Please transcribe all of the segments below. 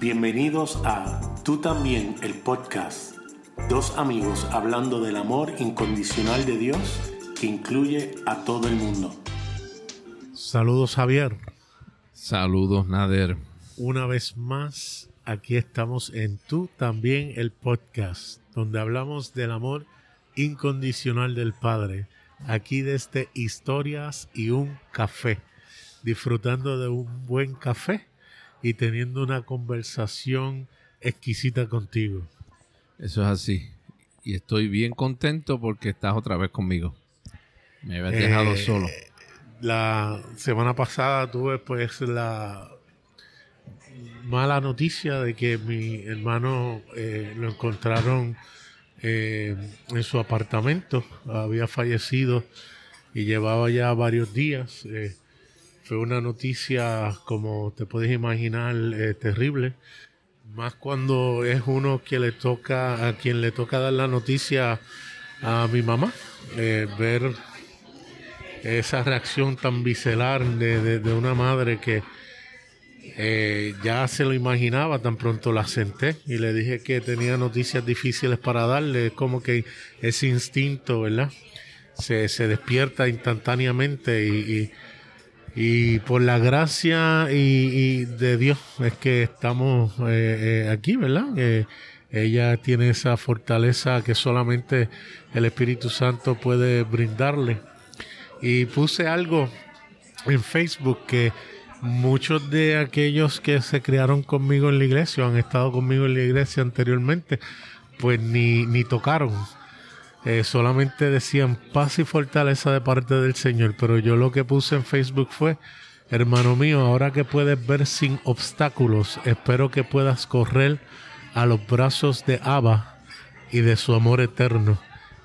Bienvenidos a Tú también, el podcast. Dos amigos hablando del amor incondicional de Dios que incluye a todo el mundo. Saludos Javier. Saludos Nader. Una vez más, aquí estamos en Tú también, el podcast, donde hablamos del amor incondicional del Padre. Aquí desde Historias y un café, disfrutando de un buen café y teniendo una conversación exquisita contigo. Eso es así. Y estoy bien contento porque estás otra vez conmigo. Me habías dejado Eh, solo. La semana pasada tuve pues la mala noticia de que mi hermano eh, lo encontraron eh, en su apartamento. Había fallecido y llevaba ya varios días. Eh, fue una noticia, como te puedes imaginar, eh, terrible. Más cuando es uno que le toca, a quien le toca dar la noticia a mi mamá. Eh, ver esa reacción tan visceral de, una madre que eh, ya se lo imaginaba, tan pronto la senté y le dije que tenía noticias difíciles para darle, como que ese instinto, ¿verdad? Se, despierta instantáneamente y- y por la gracia y, de Dios es que estamos eh, eh, aquí, ¿verdad? Eh, ella tiene esa fortaleza que solamente el Espíritu Santo puede brindarle. Y puse algo en Facebook que muchos de aquellos que se criaron conmigo en la iglesia, o han estado conmigo en la iglesia anteriormente, pues ni, ni tocaron. Eh, solamente decían paz y fortaleza de parte del Señor. Pero yo lo que puse en Facebook fue, hermano mío, ahora que puedes ver sin obstáculos, espero que puedas correr a los brazos de Abba y de su amor eterno.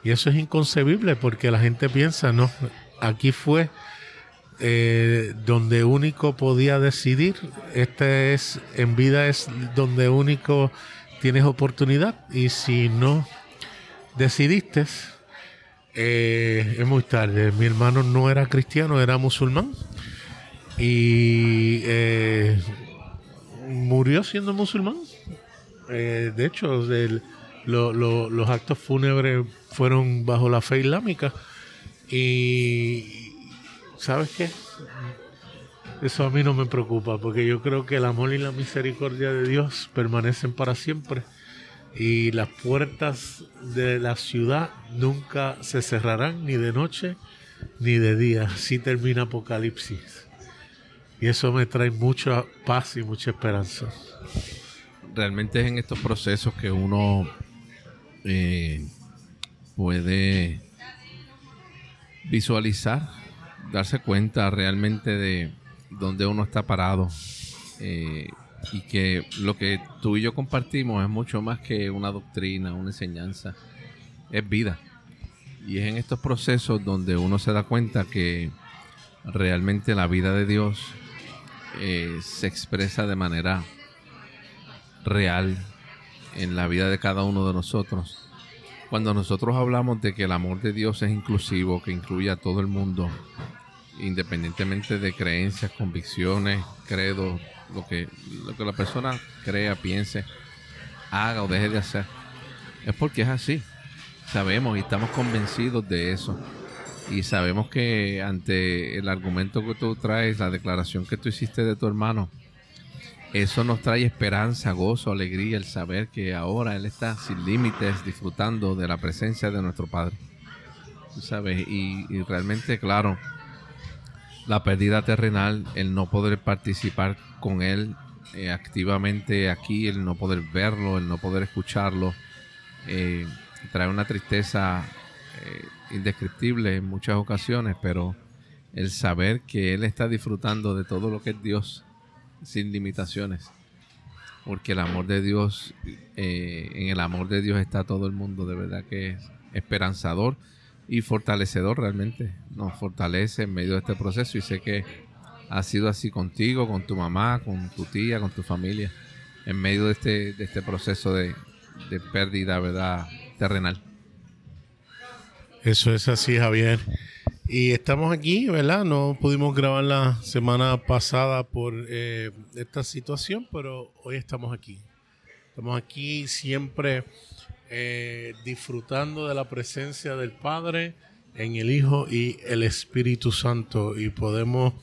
Y eso es inconcebible porque la gente piensa, no, aquí fue eh, donde único podía decidir. Este es, en vida es donde único tienes oportunidad. Y si no decidiste, eh, es muy tarde. Mi hermano no era cristiano, era musulmán. Y eh, murió siendo musulmán. Eh, de hecho, los actos fúnebres fueron bajo la fe islámica. Y, ¿sabes qué? Eso a mí no me preocupa, porque yo creo que el amor y la misericordia de Dios permanecen para siempre. Y las puertas de la ciudad nunca se cerrarán, ni de noche ni de día. Así termina Apocalipsis. Y eso me trae mucha paz y mucha esperanza. Realmente es en estos procesos que uno eh, puede visualizar, darse cuenta realmente de dónde uno está parado. eh, y que lo que tú y yo compartimos es mucho más que una doctrina, una enseñanza, es vida. Y es en estos procesos donde uno se da cuenta que realmente la vida de Dios eh, se expresa de manera real en la vida de cada uno de nosotros. Cuando nosotros hablamos de que el amor de Dios es inclusivo, que incluye a todo el mundo, independientemente de creencias, convicciones, credos, lo que, lo que la persona crea, piense, haga o deje de hacer, es porque es así. Sabemos y estamos convencidos de eso. Y sabemos que ante el argumento que tú traes, la declaración que tú hiciste de tu hermano, eso nos trae esperanza, gozo, alegría, el saber que ahora Él está sin límites disfrutando de la presencia de nuestro Padre. Tú sabes, y, y realmente, claro, la pérdida terrenal, el no poder participar con Él eh, activamente aquí, el no poder verlo, el no poder escucharlo, eh, trae una tristeza eh, indescriptible en muchas ocasiones, pero el saber que Él está disfrutando de todo lo que es Dios sin limitaciones. Porque el amor de Dios, en el amor de Dios está todo el mundo, de verdad que es esperanzador y fortalecedor realmente. Nos fortalece en medio de este proceso y sé que ha sido así contigo, con tu mamá, con tu tía, con tu familia, en medio de este, de este proceso de, de pérdida, ¿verdad? Terrenal. Eso es así, Javier. Y estamos aquí, ¿verdad? No pudimos grabar la semana pasada por eh, esta situación, pero hoy estamos aquí. Estamos aquí siempre eh, disfrutando de la presencia del Padre en el Hijo y el Espíritu Santo. Y podemos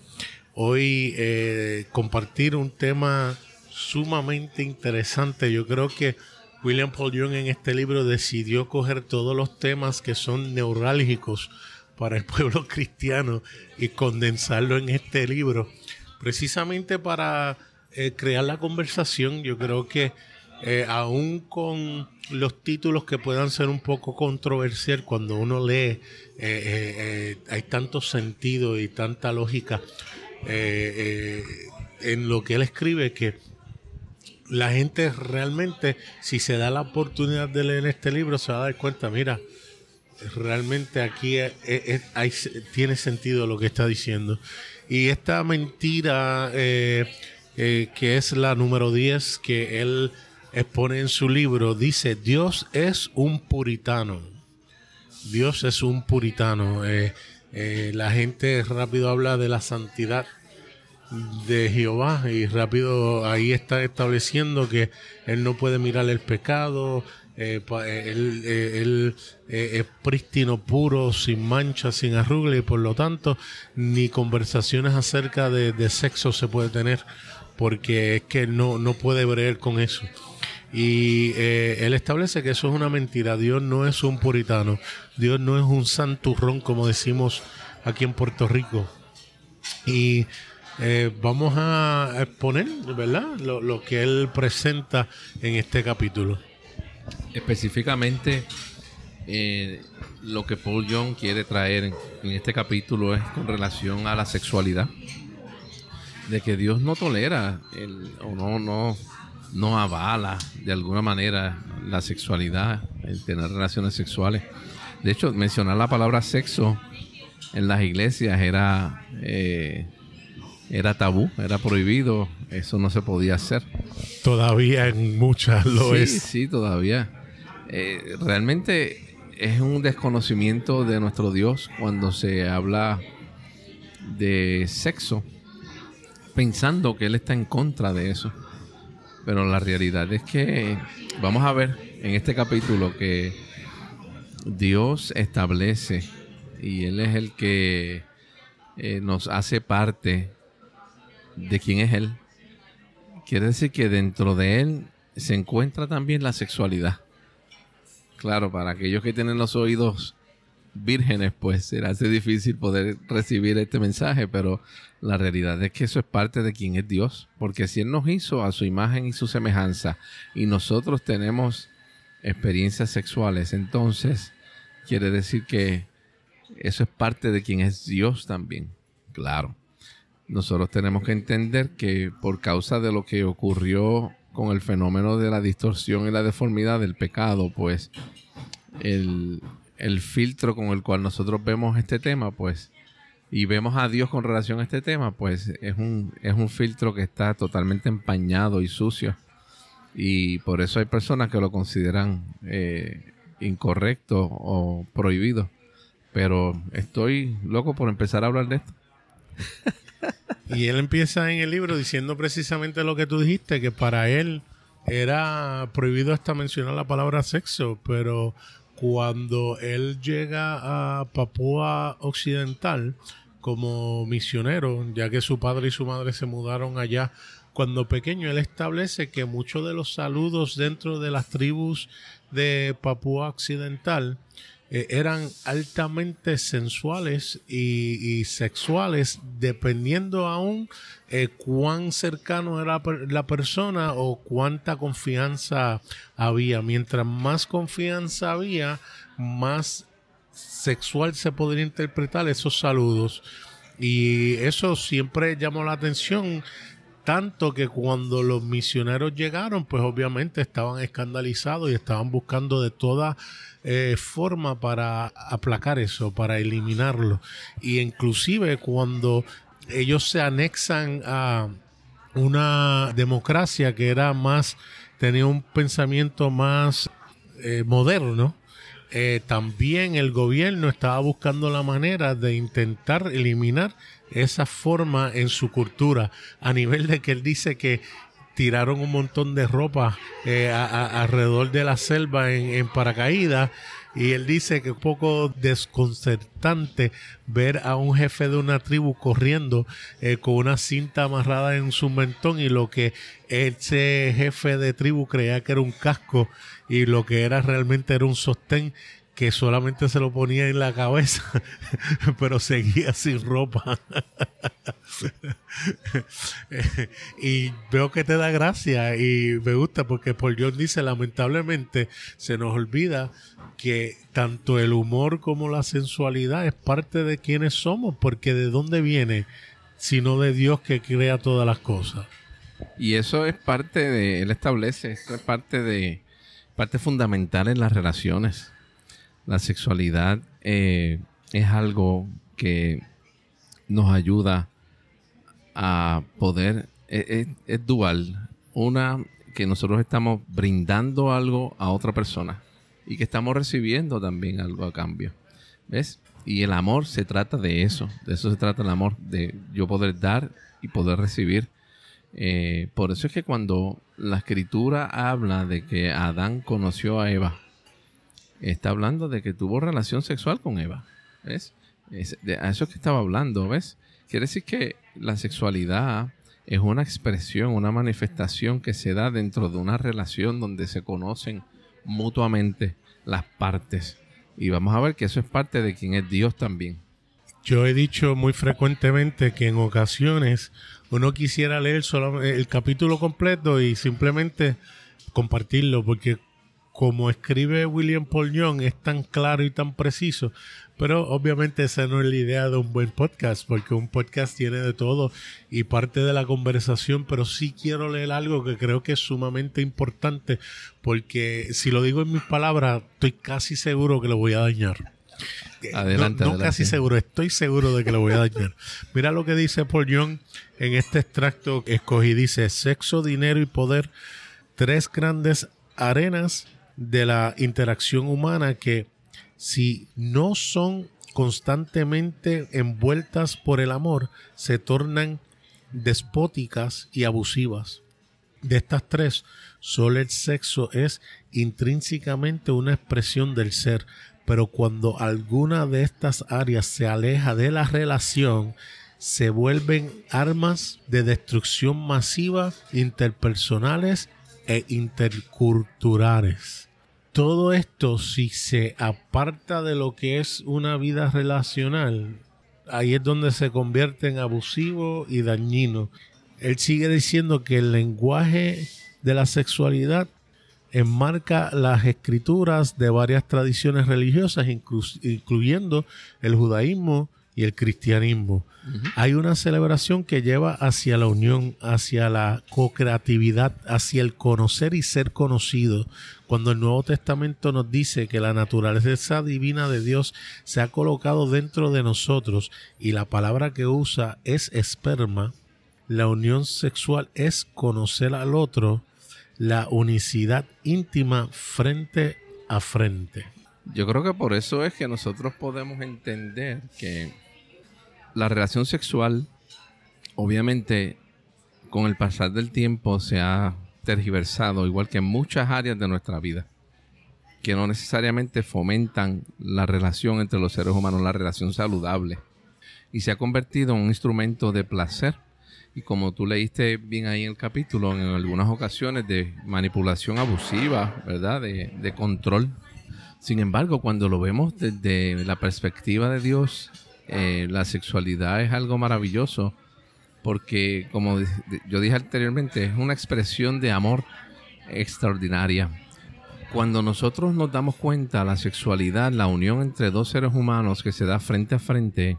hoy eh, compartir un tema sumamente interesante. Yo creo que William Paul Young en este libro decidió coger todos los temas que son neurálgicos para el pueblo cristiano y condensarlo en este libro, precisamente para eh, crear la conversación. Yo creo que eh, aún con los títulos que puedan ser un poco controversial, cuando uno lee, eh, hay tanto sentido y tanta lógica en lo que él escribe que la gente realmente, si se da la oportunidad de leer este libro, se va a dar cuenta, mira, realmente aquí tiene sentido lo que está diciendo. Y esta mentira, eh, eh, que es la número 10 que él expone en su libro, dice, Dios es un puritano. Dios es un puritano. Eh, la gente rápido habla de la santidad de Jehová y rápido ahí está estableciendo que él no puede mirar el pecado, eh, eh, él, eh, es prístino, puro, sin mancha, sin arruga y por lo tanto ni conversaciones acerca de, sexo se puede tener porque es que no, no puede ver con eso. Y él establece que eso es una mentira. Dios no es un puritano. Dios no es un santurrón como decimos aquí en Puerto Rico. Y vamos a exponer, ¿verdad? Lo, que él presenta en este capítulo. Específicamente, eh, lo que Paul Young quiere traer en, este capítulo es con relación a la sexualidad. De que Dios no tolera el, o no, no, no avala de alguna manera la sexualidad, el tener relaciones sexuales. De hecho, mencionar la palabra sexo en las iglesias era, eh, era tabú, era prohibido, eso no se podía hacer. Todavía en muchas lo sí, es. Sí, todavía. Eh, realmente es un desconocimiento de nuestro Dios cuando se habla de sexo, pensando que Él está en contra de eso. Pero la realidad es que vamos a ver en este capítulo que Dios establece y Él es el que eh, nos hace parte de quién es Él. Quiere decir que dentro de Él se encuentra también la sexualidad. Claro, para aquellos que tienen los oídos vírgenes, pues será hace difícil poder recibir este mensaje, pero la realidad es que eso es parte de quien es Dios, porque si Él nos hizo a su imagen y su semejanza y nosotros tenemos experiencias sexuales, entonces quiere decir que eso es parte de quien es Dios también, claro. Nosotros tenemos que entender que por causa de lo que ocurrió con el fenómeno de la distorsión y la deformidad del pecado, pues el, filtro con el cual nosotros vemos este tema, pues, y vemos a Dios con relación a este tema, pues es un, es un filtro que está totalmente empañado y sucio. Y por eso hay personas que lo consideran eh, incorrecto o prohibido. Pero estoy loco por empezar a hablar de esto. Y él empieza en el libro diciendo precisamente lo que tú dijiste, que para él era prohibido hasta mencionar la palabra sexo, pero cuando él llega a Papúa Occidental como misionero, ya que su padre y su madre se mudaron allá cuando pequeño, él establece que muchos de los saludos dentro de las tribus de Papúa Occidental eh, eran altamente sensuales y, sexuales, dependiendo aún eh, cuán cercano era la persona o cuánta confianza había. Mientras más confianza había, más sexual se podría interpretar esos saludos. Y eso siempre llamó la atención tanto que cuando los misioneros llegaron, pues obviamente estaban escandalizados y estaban buscando de toda eh, forma para aplacar eso, para eliminarlo. Y inclusive cuando ellos se anexan a una democracia que era más, tenía un pensamiento más eh, moderno, eh, también el gobierno estaba buscando la manera de intentar eliminar esa forma en su cultura, a nivel de que él dice que tiraron un montón de ropa eh, alrededor de la selva en, paracaídas y él dice que es un poco desconcertante ver a un jefe de una tribu corriendo eh, con una cinta amarrada en su mentón y lo que ese jefe de tribu creía que era un casco y lo que era realmente era un sostén que solamente se lo ponía en la cabeza, pero seguía sin ropa. y veo que te da gracia y me gusta porque Paul John dice, lamentablemente se nos olvida que tanto el humor como la sensualidad es parte de quienes somos, porque de dónde viene, sino de Dios que crea todas las cosas. Y eso es parte de, él establece, eso es parte de, parte fundamental en las relaciones. La sexualidad eh, es algo que nos ayuda a poder, es, es dual. Una, que nosotros estamos brindando algo a otra persona y que estamos recibiendo también algo a cambio. ¿Ves? Y el amor se trata de eso, de eso se trata el amor, de yo poder dar y poder recibir. Eh, por eso es que cuando la escritura habla de que Adán conoció a Eva, está hablando de que tuvo relación sexual con Eva. ¿Ves? de, a eso es que estaba hablando, ¿ves? Quiere decir que la sexualidad es una expresión, una manifestación que se da dentro de una relación donde se conocen mutuamente las partes. Y vamos a ver que eso es parte de quien es Dios también. Yo he dicho muy frecuentemente que en ocasiones uno quisiera leer solo el capítulo completo y simplemente compartirlo, porque como escribe William Paul Young es tan claro y tan preciso, pero obviamente esa no es la idea de un buen podcast, porque un podcast tiene de todo y parte de la conversación, pero sí quiero leer algo que creo que es sumamente importante, porque si lo digo en mis palabras, estoy casi seguro que lo voy a dañar. Adelante, no, casi seguro, estoy seguro de que lo voy a dañar. Mira lo que dice Paul Young en este extracto que escogí. Dice, sexo, dinero y poder, tres grandes arenas de la interacción humana que si no son constantemente envueltas por el amor, se tornan despóticas y abusivas. De estas tres, solo el sexo es intrínsecamente una expresión del ser, pero cuando alguna de estas áreas se aleja de la relación, se vuelven armas de destrucción masiva, interpersonales e interculturales todo esto, si se aparta de lo que es una vida relacional, ahí es donde se convierte en abusivo y dañino. Él sigue diciendo que el lenguaje de la sexualidad enmarca las escrituras de varias tradiciones religiosas, incluyendo el judaísmo y el cristianismo. Hay una celebración que lleva hacia la unión, hacia la co-creatividad, hacia el conocer y ser conocido. Cuando el Nuevo Testamento nos dice que la naturaleza divina de Dios se ha colocado dentro de nosotros y la palabra que usa es esperma, la unión sexual es conocer al otro, la unicidad íntima frente a frente. Yo creo que por eso es que nosotros podemos entender que la relación sexual, obviamente, con el pasar del tiempo se ha tergiversado, igual que en muchas áreas de nuestra vida, que no necesariamente fomentan la relación entre los seres humanos, la relación saludable, y se ha convertido en un instrumento de placer. Y como tú leíste bien ahí en el capítulo, en algunas ocasiones de manipulación abusiva, ¿verdad? De, de control. Sin embargo, cuando lo vemos desde la perspectiva de Dios, eh, la sexualidad es algo maravilloso porque, como yo dije anteriormente, es una expresión de amor extraordinaria. Cuando nosotros nos damos cuenta la sexualidad, la unión entre dos seres humanos que se da frente a frente,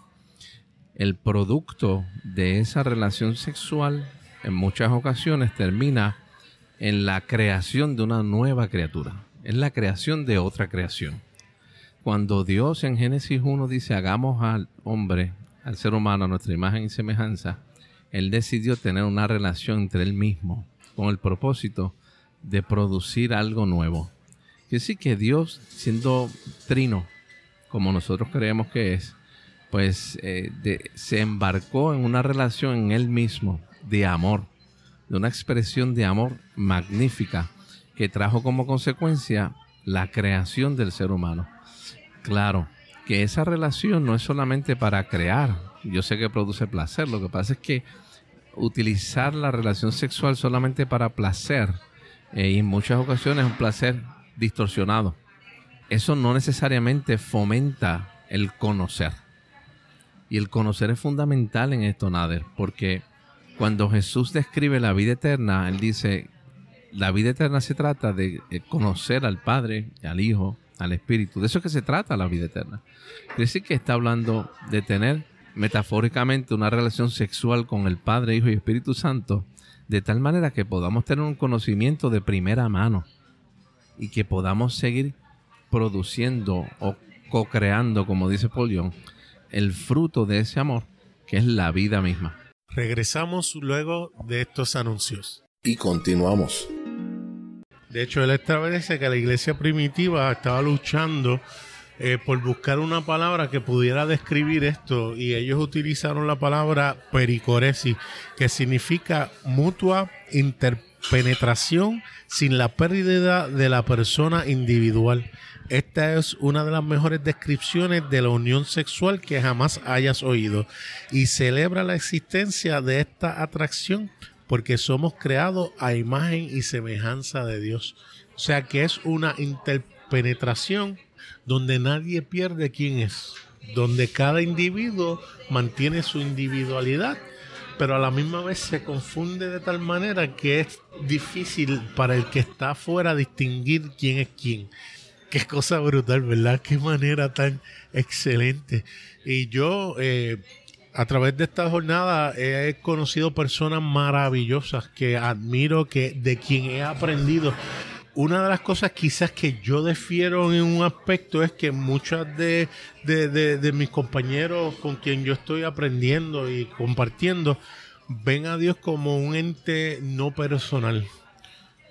el producto de esa relación sexual en muchas ocasiones termina en la creación de una nueva criatura, es la creación de otra creación. Cuando Dios en Génesis 1 dice, hagamos al hombre, al ser humano, a nuestra imagen y semejanza, Él decidió tener una relación entre Él mismo con el propósito de producir algo nuevo, Quiere decir que Dios, siendo trino, como nosotros creemos que es, pues eh, se embarcó en una relación en Él mismo de amor, de una expresión de amor magnífica que trajo como consecuencia la creación del ser humano. Claro, que esa relación no es solamente para crear, yo sé que produce placer, lo que pasa es que utilizar la relación sexual solamente para placer, eh, y en muchas ocasiones un placer distorsionado, eso no necesariamente fomenta el conocer. Y el conocer es fundamental en esto, Nader, porque cuando Jesús describe la vida eterna, Él dice, la vida eterna se trata de conocer al Padre, al Hijo, al Espíritu. De eso es que se trata la vida eterna. Quiere decir que está hablando de tener metafóricamente una relación sexual con el Padre, Hijo y Espíritu Santo, de tal manera que podamos tener un conocimiento de primera mano y que podamos seguir produciendo o co-creando, como dice Paul Young, el fruto de ese amor, que es la vida misma. Regresamos luego de estos anuncios. Y continuamos. De hecho, él establece que la iglesia primitiva estaba luchando eh, por buscar una palabra que pudiera describir esto y ellos utilizaron la palabra pericoresis, que significa mutua interpenetración sin la pérdida de la persona individual. Esta es una de las mejores descripciones de la unión sexual que jamás hayas oído y celebra la existencia de esta atracción porque somos creados a imagen y semejanza de Dios. O sea que es una interpenetración donde nadie pierde quién es, donde cada individuo mantiene su individualidad, pero a la misma vez se confunde de tal manera que es difícil para el que está afuera distinguir quién es quién. Qué cosa brutal, ¿verdad? Qué manera tan excelente. Y yo, eh, a través de esta jornada, he conocido personas maravillosas que admiro, que de quien he aprendido. Una de las cosas quizás que yo defiero en un aspecto es que muchas de, de mis compañeros con quien yo estoy aprendiendo y compartiendo ven a Dios como un ente no personal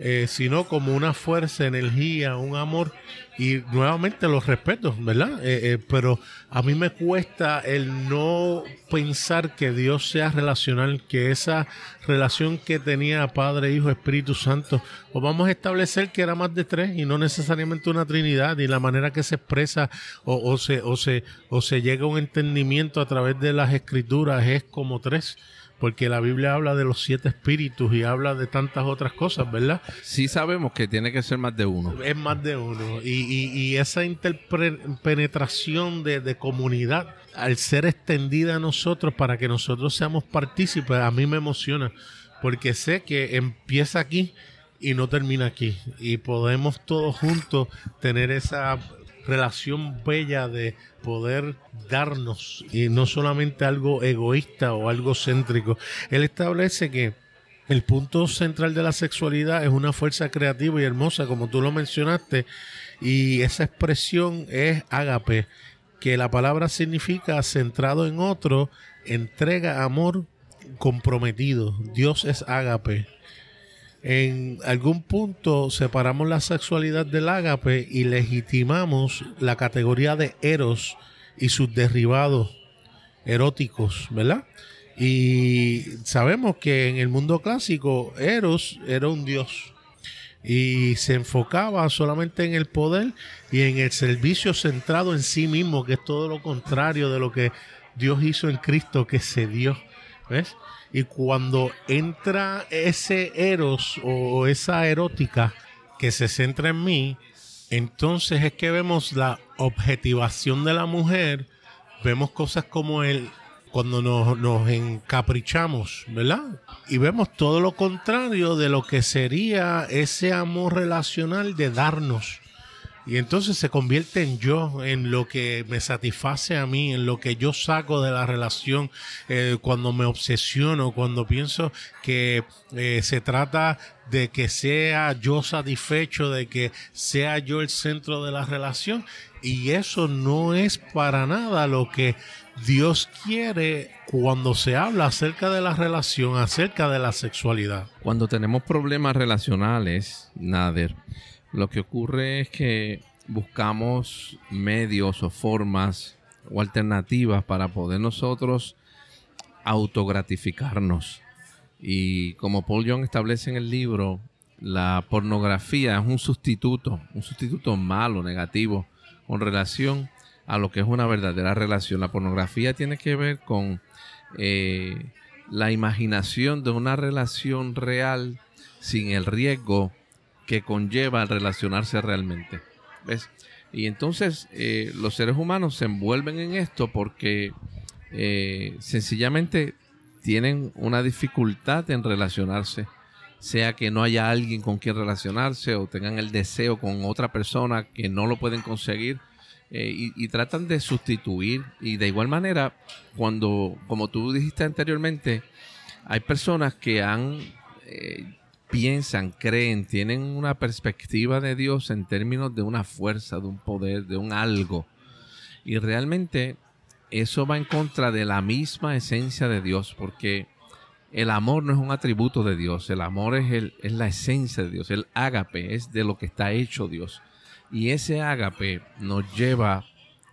eh, sino como una fuerza, energía, un amor. Y nuevamente los respeto, ¿verdad? Eh, eh, pero a mí me cuesta el no pensar que Dios sea relacional, que esa relación que tenía Padre, Hijo, Espíritu Santo, o vamos a establecer que era más de tres y no necesariamente una Trinidad, y la manera que se expresa o, se, o, se, o se llega a un entendimiento a través de las escrituras es como tres porque la Biblia habla de los siete espíritus y habla de tantas otras cosas, ¿verdad? Sí sabemos que tiene que ser más de uno. Es más de uno. Y, esa interpenetración de, de comunidad, al ser extendida a nosotros para que nosotros seamos partícipes, a mí me emociona, porque sé que empieza aquí y no termina aquí. Y podemos todos juntos tener esa relación bella de poder darnos y no solamente algo egoísta o algo céntrico. Él establece que el punto central de la sexualidad es una fuerza creativa y hermosa, como tú lo mencionaste, y esa expresión es ágape, que la palabra significa centrado en otro, entrega amor comprometido. Dios es ágape en algún punto separamos la sexualidad del ágape y legitimamos la categoría de eros y sus derivados eróticos, ¿verdad? Y sabemos que en el mundo clásico Eros era un dios y se enfocaba solamente en el poder y en el servicio centrado en sí mismo, que es todo lo contrario de lo que Dios hizo en Cristo, que se dio. ¿Ves? Y cuando entra ese eros o esa erótica que se centra en mí, entonces es que vemos la objetivación de la mujer, vemos cosas como el cuando nos, nos encaprichamos, ¿verdad? Y vemos todo lo contrario de lo que sería ese amor relacional de darnos y entonces se convierte en yo, en lo que me satisface a mí, en lo que yo saco de la relación, eh, cuando me obsesiono, cuando pienso que eh, se trata de que sea yo satisfecho, de que sea yo el centro de la relación. Y eso no es para nada lo que Dios quiere cuando se habla acerca de la relación, acerca de la sexualidad. Cuando tenemos problemas relacionales, Nader, Lo que ocurre es que buscamos medios o formas o alternativas para poder nosotros autogratificarnos. Y como Paul Young establece en el libro, la pornografía es un sustituto, un sustituto malo, negativo, con relación a lo que es una verdadera relación. La pornografía tiene que ver con eh, la imaginación de una relación real sin el riesgo que conlleva relacionarse realmente. ¿Ves? Y entonces eh, los seres humanos se envuelven en esto porque eh, sencillamente tienen una dificultad en relacionarse, sea que no haya alguien con quien relacionarse o tengan el deseo con otra persona que no lo pueden conseguir eh, y, tratan de sustituir. Y de igual manera, cuando, como tú dijiste anteriormente, hay personas que han, piensan, creen, tienen una perspectiva de Dios en términos de una fuerza, de un poder, de un algo. Y realmente eso va en contra de la misma esencia de Dios, porque el amor no es un atributo de Dios, el amor es, el, es la esencia de Dios, el ágape es de lo que está hecho Dios. Y ese ágape nos lleva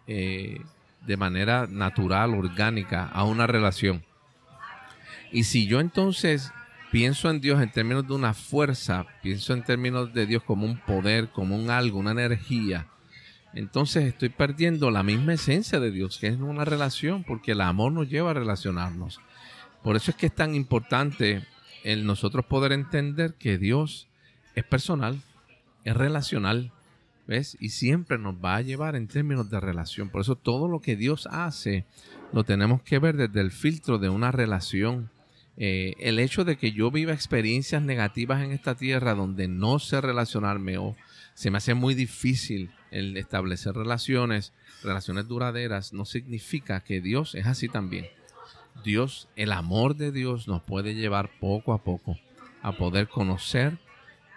eh, de manera natural, orgánica, a una relación. Y si yo entonces pienso en Dios en términos de una fuerza, pienso en términos de Dios como un poder, como un algo, una energía, entonces estoy perdiendo la misma esencia de Dios, que es una relación, porque el amor nos lleva a relacionarnos. Por eso es que es tan importante el nosotros poder entender que Dios es personal, es relacional, ¿ves? Y siempre nos va a llevar en términos de relación. Por eso todo lo que Dios hace lo tenemos que ver desde el filtro de una relación. Eh, el hecho de que yo viva experiencias negativas en esta tierra donde no sé relacionarme o se me hace muy difícil el establecer relaciones, relaciones duraderas, no significa que Dios es así también. Dios, el amor de Dios nos puede llevar poco a poco a poder conocer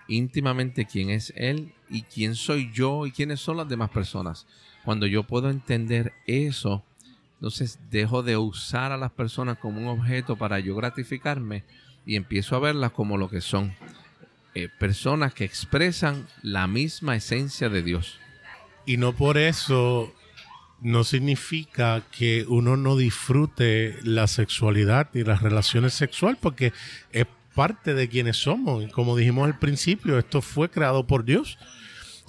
íntimamente quién es Él y quién soy yo y quiénes son las demás personas. Cuando yo puedo entender eso, entonces dejo de usar a las personas como un objeto para yo gratificarme y empiezo a verlas como lo que son. Eh, personas que expresan la misma esencia de Dios. Y no por eso no significa que uno no disfrute la sexualidad y las relaciones sexuales, porque es parte de quienes somos. Como dijimos al principio, esto fue creado por Dios.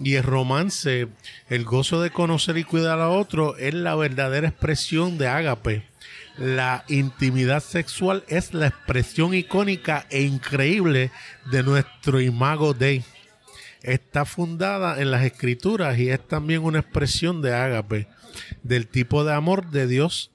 Y el romance, el gozo de conocer y cuidar a otro, es la verdadera expresión de ágape la intimidad sexual es la expresión icónica e increíble de nuestro imago Dei. Está fundada en las escrituras y es también una expresión de ágape, del tipo de amor de Dios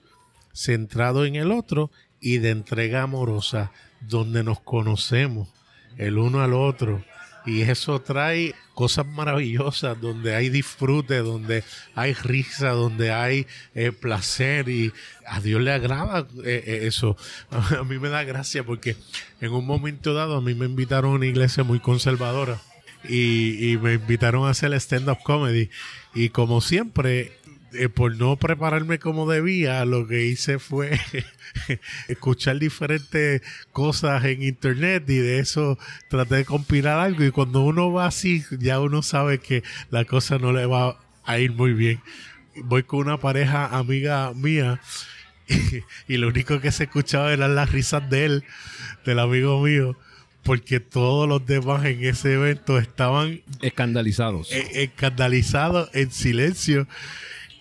centrado en el otro y de entrega amorosa, donde nos conocemos el uno al otro y eso trae cosas maravillosas donde hay disfrute, donde hay risa, donde hay eh, placer y a Dios le agrada eh, eh, eso. A mí me da gracia porque en un momento dado a mí me invitaron a una iglesia muy conservadora y, y me invitaron a hacer stand-up comedy y como siempre eh, por no prepararme como debía, lo que hice fue escuchar diferentes cosas en internet y de eso traté de compilar algo y cuando uno va así ya uno sabe que la cosa no le va a ir muy bien. Voy con una pareja amiga mía y, lo único que se escuchaba eran las risas de él, del amigo mío porque todos los demás en ese evento estaban escandalizados. E, escandalizados en silencio.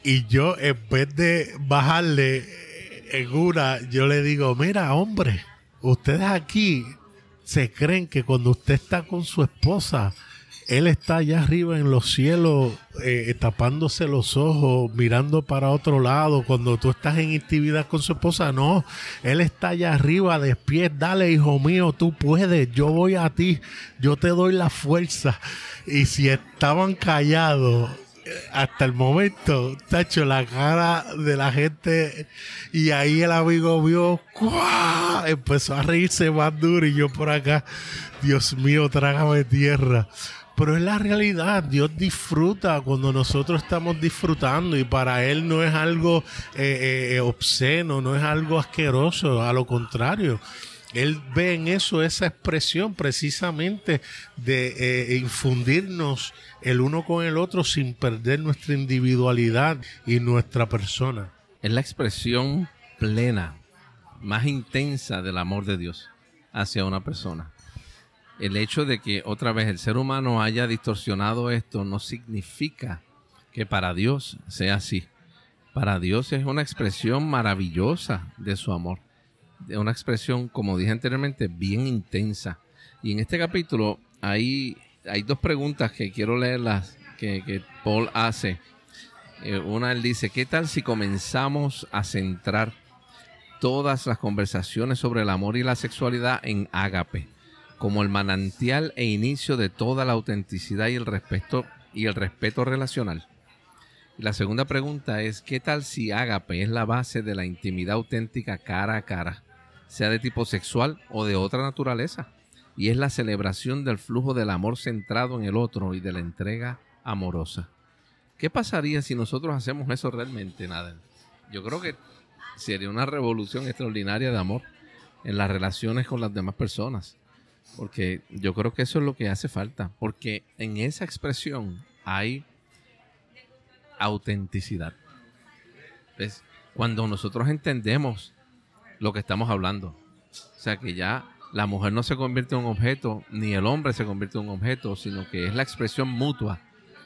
Y yo, en vez de bajarle en una, yo le digo, mira, hombre, ustedes aquí se creen que cuando usted está con su esposa, él está allá arriba en los cielos, eh, tapándose los ojos, mirando para otro lado. Cuando tú estás en intimidad con su esposa, no. Él está allá arriba, de. Dale, hijo mío, tú puedes. Yo voy a ti. Yo te doy la fuerza. Y si estaban callados, hasta el momento, tacho, la cara de la gente y ahí el amigo vio, empezó a reírse más duro y yo por acá, Dios mío, trágame tierra. Pero es la realidad, Dios disfruta cuando nosotros estamos disfrutando y para Él no es algo eh, eh, obsceno, no es algo asqueroso, a lo contrario Él ve en eso esa expresión precisamente de eh, infundirnos el uno con el otro sin perder nuestra individualidad y nuestra persona. Es la expresión plena, más intensa del amor de Dios hacia una persona. El hecho de que otra vez el ser humano haya distorsionado esto no significa que para Dios sea así. Para Dios es una expresión maravillosa de su amor. Una expresión, como dije anteriormente, bien intensa. Y en este capítulo hay, hay dos preguntas que quiero leerlas que, que Paul hace. Eh, una, él dice, ¿qué tal si comenzamos a centrar todas las conversaciones sobre el amor y la sexualidad en ágape, como el manantial e inicio de toda la autenticidad y el respeto, y el respeto relacional. la segunda pregunta es, ¿qué tal si ágape es la base de la intimidad auténtica cara a cara, sea de tipo sexual o de otra naturaleza? Y es la celebración del flujo del amor centrado en el otro y de la entrega amorosa. ¿Qué pasaría si nosotros hacemos eso realmente, Nada? Yo creo que sería una revolución extraordinaria de amor en las relaciones con las demás personas. Porque yo creo que eso es lo que hace falta. Porque en esa expresión hay autenticidad. ¿Ves? Cuando nosotros entendemos lo que estamos hablando. O sea que ya la mujer no se convierte en un objeto, ni el hombre se convierte en un objeto, sino que es la expresión mutua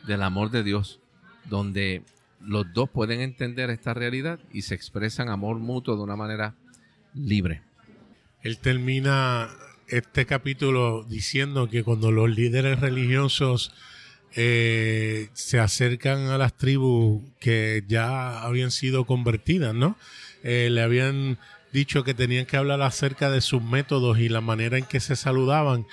del amor de Dios, donde los dos pueden entender esta realidad y se expresan amor mutuo de una manera libre. Él termina este capítulo diciendo que cuando los líderes religiosos eh, se acercan a las tribus que ya habían sido convertidas, ¿no? Eh, le habían dicho que tenían que hablar acerca de sus métodos y la manera en que se saludaban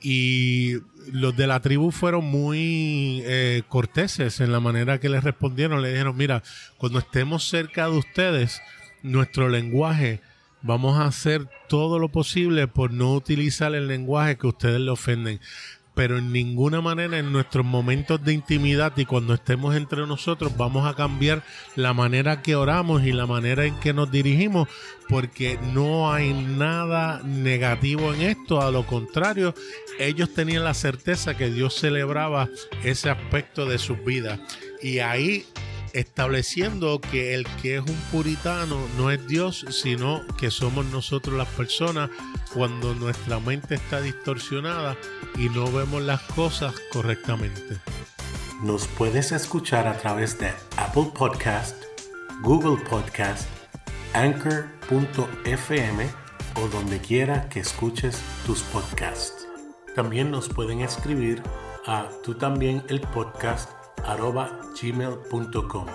y los de la tribu fueron muy eh, corteses en la manera que les respondieron. Le dijeron, mira, cuando estemos cerca de ustedes, nuestro lenguaje, vamos a hacer todo lo posible por no utilizar el lenguaje que ustedes le ofenden pero en ninguna manera en nuestros momentos de intimidad y cuando estemos entre nosotros vamos a cambiar la manera que oramos y la manera en que nos dirigimos porque no hay nada negativo en esto, a lo contrario, ellos tenían la certeza que Dios celebraba ese aspecto de sus vidas. Y ahí estableciendo que el que es un puritano no es Dios, sino que somos nosotros las personas cuando nuestra mente está distorsionada y no vemos las cosas correctamente. Nos puedes escuchar a través de Apple Podcast, Google Podcast, Anchor.fm o donde quiera que escuches tus podcasts. También nos pueden escribir a tú también el podcast gmail.com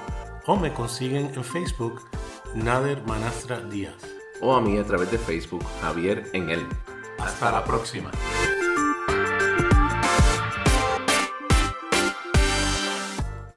o me consiguen en Facebook Nader Manastra Díaz. O a mí a través de Facebook Javier en él. Hasta la próxima.